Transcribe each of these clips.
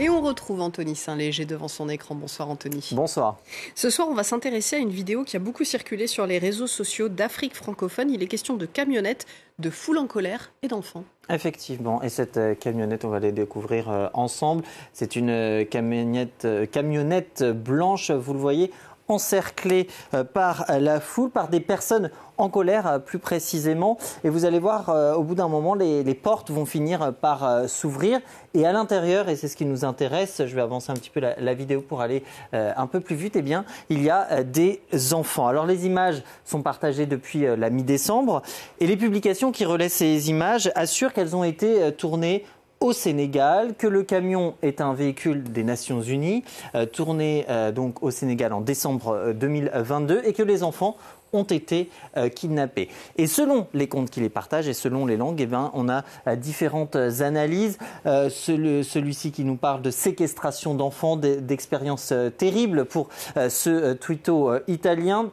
Et on retrouve Anthony Saint-Léger devant son écran. Bonsoir Anthony. Bonsoir. Ce soir, on va s'intéresser à une vidéo qui a beaucoup circulé sur les réseaux sociaux d'Afrique francophone. Il est question de camionnettes, de foule en colère et d'enfants. Effectivement, et cette euh, camionnette, on va les découvrir euh, ensemble. C'est une euh, camionnette, camionnette blanche, vous le voyez, encerclée euh, par la foule, par des personnes en colère euh, plus précisément. Et vous allez voir, euh, au bout d'un moment, les, portes vont finir par s'ouvrir. Et à l'intérieur, et c'est ce qui nous intéresse, je vais avancer un petit peu la, vidéo pour aller un peu plus vite, eh bien, il y a des enfants. Alors les images sont partagées depuis la mi-décembre et les publications qui relaient ces images assurent qu'elles ont été tournées au Sénégal, que le camion est un véhicule des Nations Unies, euh, tourné euh, donc au Sénégal en décembre 2022, euh, et que les enfants ont été kidnappés. Et selon les comptes qui les partagent et selon les langues, eh ben, on a différentes analyses. Celui-ci qui nous parle de séquestration d'enfants, d'expériences terribles pour ce twitto italien.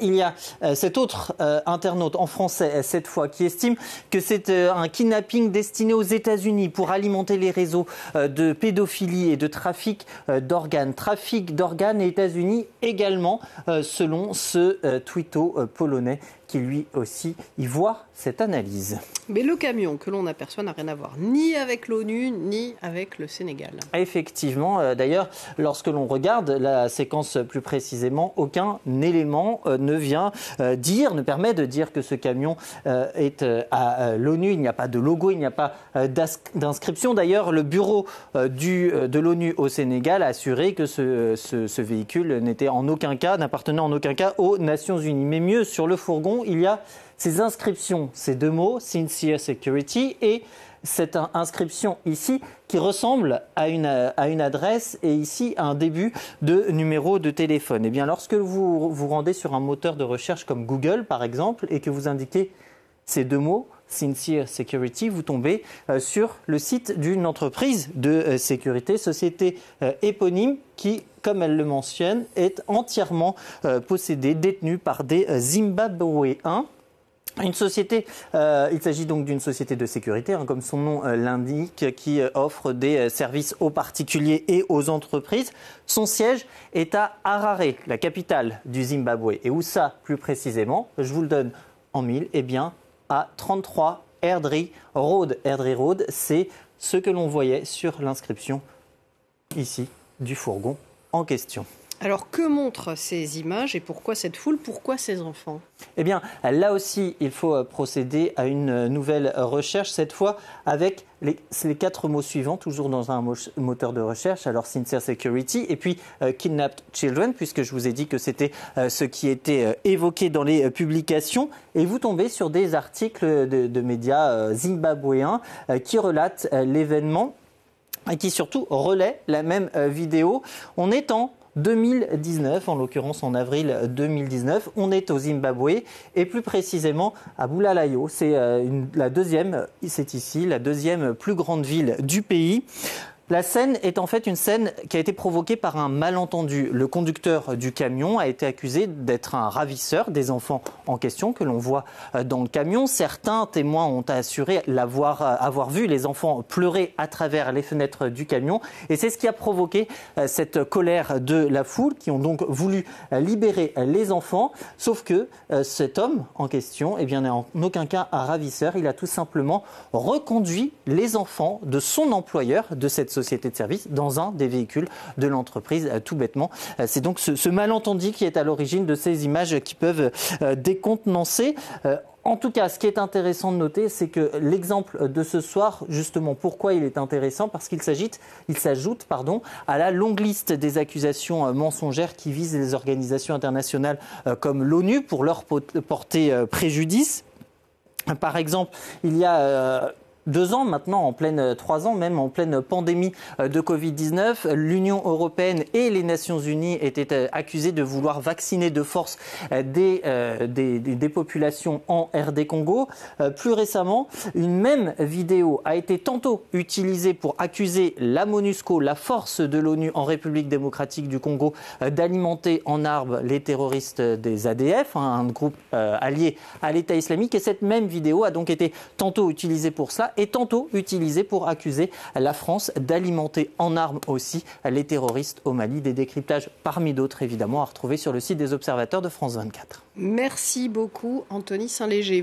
Il y a euh, cet autre euh, internaute en français, euh, cette fois, qui estime que c'est un kidnapping destiné aux États-Unis pour alimenter les réseaux de pédophilie et de trafic d'organes. Trafic d'organes et États-Unis également, selon ce twitto polonais qui lui aussi y voit cette analyse. Mais le camion que l'on aperçoit n'a rien à voir ni avec l'ONU ni avec le Sénégal. Effectivement, euh, d'ailleurs, lorsque l'on regarde la séquence plus précisément, aucun élément euh, ne vient euh, dire, ne permet de dire que ce camion est à l'ONU. Il n'y a pas de logo, il n'y a pas d'inscription. D'ailleurs, le bureau du, de l'ONU au Sénégal a assuré que ce, ce véhicule n'était en aucun cas, n'appartenait en aucun cas aux Nations Unies. Mais mieux, sur le fourgon, il y a ces inscriptions, ces deux mots, Sincere Security, et cette inscription ici qui ressemble à une, à une adresse et ici un début de numéro de téléphone. Eh bien, lorsque vous vous rendez sur un moteur de recherche comme Google, par exemple, et que vous indiquez ces deux mots, Sincere Security, vous tombez euh, sur le site d'une entreprise de euh, sécurité, société euh, éponyme qui, comme elle le mentionne, est entièrement possédée, détenue par des Zimbabwéens une société, euh, il s'agit donc d'une société de sécurité, hein, comme son nom euh, l'indique, qui euh, offre des services aux particuliers et aux entreprises. Son siège est à Harare, la capitale du Zimbabwe. Et où ça, plus précisément? Je vous le donne en mille. Eh bien, à 33 Airdrie Road. Airdrie Road, c'est ce que l'on voyait sur l'inscription ici du fourgon en question. Alors que montrent ces images et pourquoi cette foule Pourquoi ces enfants? Eh bien, là aussi, il faut euh, procéder à une euh, nouvelle recherche, cette fois avec les, quatre mots suivants, toujours dans un moteur de recherche. Alors, Sincere Security et puis euh, Kidnapped Children, puisque je vous ai dit que c'était ce qui était évoqué dans les publications. Et vous tombez sur des articles de, de médias zimbabwéens qui relatent l'événement et qui surtout relaient la même vidéo. On est en 2019, en l'occurrence en avril 2019. On est au Zimbabwe et plus précisément à Bulalayo. C'est euh, la deuxième, c'est ici, la deuxième plus grande ville du pays. La scène est en fait une scène qui a été provoquée par un malentendu. Le conducteur du camion a été accusé d'être un ravisseur des enfants en question que l'on voit euh, dans le camion. Certains témoins ont assuré l'avoir euh, avoir vu les enfants pleurer à travers les fenêtres du camion et c'est ce qui a provoqué euh, cette colère de la foule qui ont donc voulu libérer les enfants. Sauf que cet homme en question, eh n'est en aucun cas un ravisseur. Il a tout simplement reconduit les enfants de son employeur de cette société de service dans un des véhicules de l'entreprise, euh, tout bêtement. Euh, c'est donc ce, malentendu qui est à l'origine de ces images qui peuvent euh, décontenancer. En tout cas, ce qui est intéressant de noter, c'est que l'exemple de ce soir, justement, pourquoi il est intéressant Parce qu'il il s'ajoute, pardon, à la longue liste des accusations mensongères qui visent les organisations internationales comme l'ONU pour leur porter préjudice. Par exemple, il y a deux ans maintenant, en pleine euh, trois ans même, en pleine pandémie euh, de Covid-19, l'Union européenne et les Nations Unies étaient euh, accusées de vouloir vacciner de force des, populations en RD Congo. Plus récemment, une même vidéo a été tantôt utilisée pour accuser la MONUSCO, la force de l'ONU en République démocratique du Congo, d'alimenter en arbre les terroristes des ADF, hein, un groupe allié à l'État islamique. Et cette même vidéo a donc été tantôt utilisée pour ça est tantôt utilisé pour accuser la France d'alimenter en armes aussi les terroristes au Mali. Des décryptages parmi d'autres évidemment à retrouver sur le site des observateurs de France 24. Merci beaucoup Anthony Saint-Léger.